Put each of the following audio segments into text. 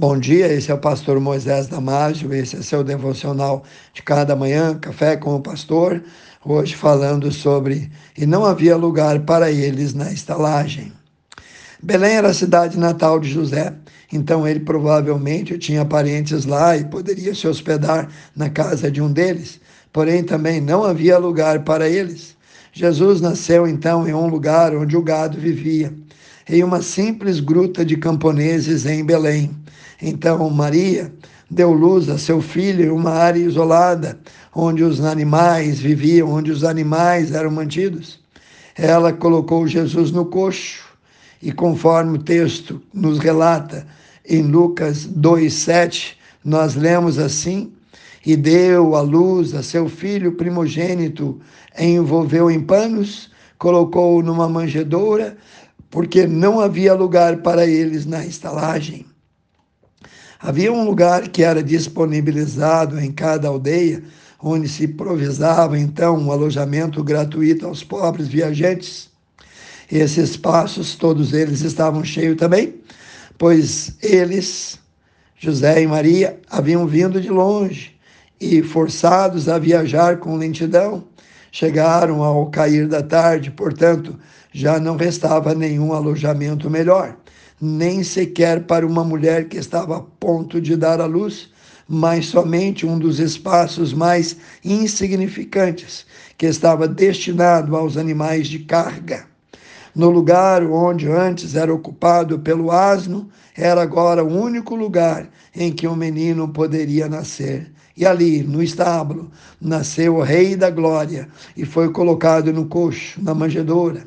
Bom dia, esse é o pastor Moisés Damásio, esse é seu devocional de cada manhã, Café com o Pastor, hoje falando sobre e não havia lugar para eles na estalagem. Belém era a cidade natal de José, então ele provavelmente tinha parentes lá e poderia se hospedar na casa de um deles, porém também não havia lugar para eles. Jesus nasceu então em um lugar onde o gado vivia, em uma simples gruta de camponeses em Belém. Então Maria deu luz a seu filho em uma área isolada, onde os animais viviam, onde os animais eram mantidos. Ela colocou Jesus no coxo, e conforme o texto nos relata em Lucas 2,7, nós lemos assim: e deu a luz a seu filho primogênito, envolveu em panos, colocou-o numa manjedoura, porque não havia lugar para eles na estalagem. Havia um lugar que era disponibilizado em cada aldeia, onde se improvisava então um alojamento gratuito aos pobres viajantes. Esses espaços, todos eles estavam cheios também, pois eles, José e Maria, haviam vindo de longe e, forçados a viajar com lentidão, chegaram ao cair da tarde, portanto, já não restava nenhum alojamento melhor nem sequer para uma mulher que estava a ponto de dar à luz, mas somente um dos espaços mais insignificantes, que estava destinado aos animais de carga. No lugar onde antes era ocupado pelo asno, era agora o único lugar em que um menino poderia nascer. E ali, no estábulo, nasceu o Rei da Glória e foi colocado no coxo, na manjedoura.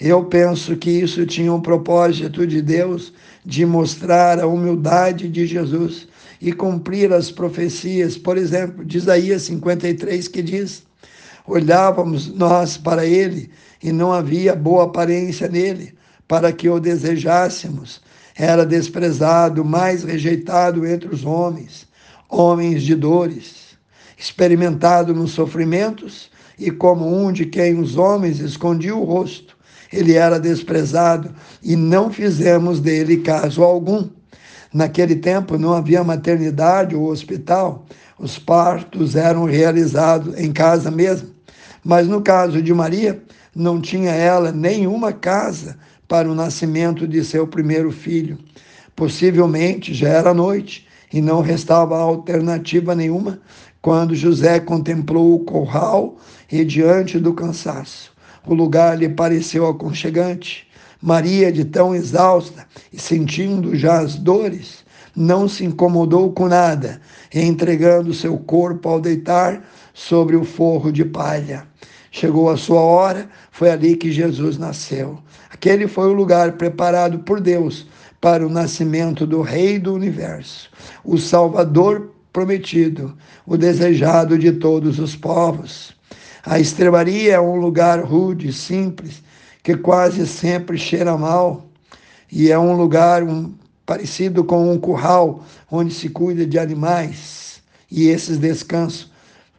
Eu penso que isso tinha um propósito de Deus de mostrar a humildade de Jesus e cumprir as profecias, por exemplo, de Isaías 53, que diz: Olhávamos nós para ele e não havia boa aparência nele, para que o desejássemos. Era desprezado, mais rejeitado entre os homens, homens de dores, experimentado nos sofrimentos e como um de quem os homens escondiam o rosto ele era desprezado e não fizemos dele caso algum. Naquele tempo não havia maternidade ou hospital, os partos eram realizados em casa mesmo. Mas no caso de Maria, não tinha ela nenhuma casa para o nascimento de seu primeiro filho. Possivelmente já era noite e não restava alternativa nenhuma quando José contemplou o curral e diante do cansaço o lugar lhe pareceu aconchegante. Maria, de tão exausta e sentindo já as dores, não se incomodou com nada, entregando seu corpo ao deitar sobre o forro de palha. Chegou a sua hora, foi ali que Jesus nasceu. Aquele foi o lugar preparado por Deus para o nascimento do Rei do universo, o Salvador prometido, o desejado de todos os povos. A estrebaria é um lugar rude, simples, que quase sempre cheira mal, e é um lugar um, parecido com um curral onde se cuida de animais e esses descansos.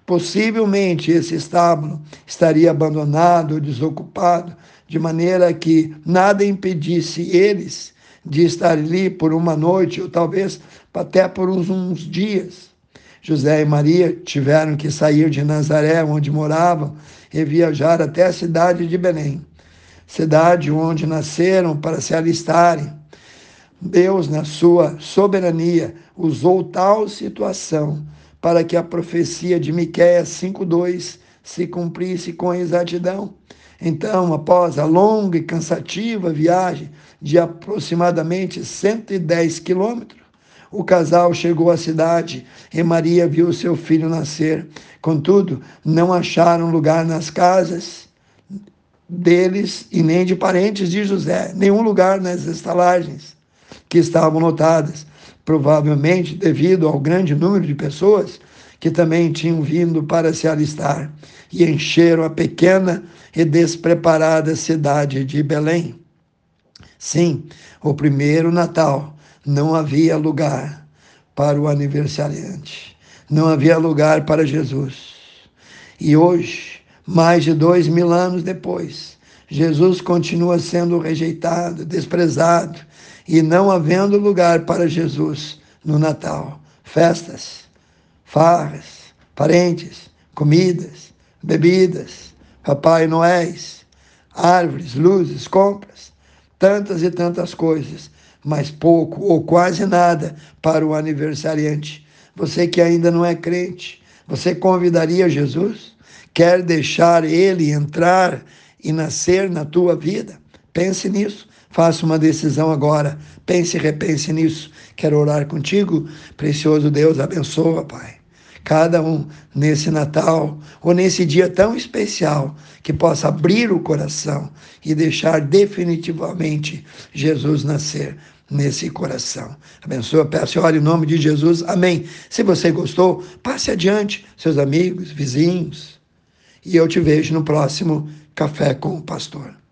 Possivelmente esse estábulo estaria abandonado ou desocupado, de maneira que nada impedisse eles de estar ali por uma noite ou talvez até por uns, uns dias. José e Maria tiveram que sair de Nazaré, onde moravam, e viajar até a cidade de Belém, cidade onde nasceram para se alistarem. Deus, na sua soberania, usou tal situação para que a profecia de Miqueias 5:2 se cumprisse com exatidão. Então, após a longa e cansativa viagem de aproximadamente 110 quilômetros, o casal chegou à cidade e Maria viu seu filho nascer. Contudo, não acharam lugar nas casas deles e nem de parentes de José, nenhum lugar nas estalagens que estavam lotadas, provavelmente devido ao grande número de pessoas que também tinham vindo para se alistar e encheram a pequena e despreparada cidade de Belém. Sim, o primeiro Natal não havia lugar para o aniversariante, não havia lugar para Jesus. E hoje, mais de dois mil anos depois, Jesus continua sendo rejeitado, desprezado, e não havendo lugar para Jesus no Natal? Festas, farras, parentes, comidas, bebidas, Papai Noéis, árvores, luzes, compras, tantas e tantas coisas, mas pouco ou quase nada para o aniversariante. Você que ainda não é crente, você convidaria Jesus? Quer deixar ele entrar e nascer na tua vida? Pense nisso. Faça uma decisão agora. Pense e repense nisso. Quero orar contigo. Precioso Deus, abençoa, Pai. Cada um nesse Natal ou nesse dia tão especial que possa abrir o coração e deixar definitivamente Jesus nascer nesse coração. Abençoa, peço e ore em nome de Jesus. Amém. Se você gostou, passe adiante, seus amigos, vizinhos. E eu te vejo no próximo Café com o Pastor.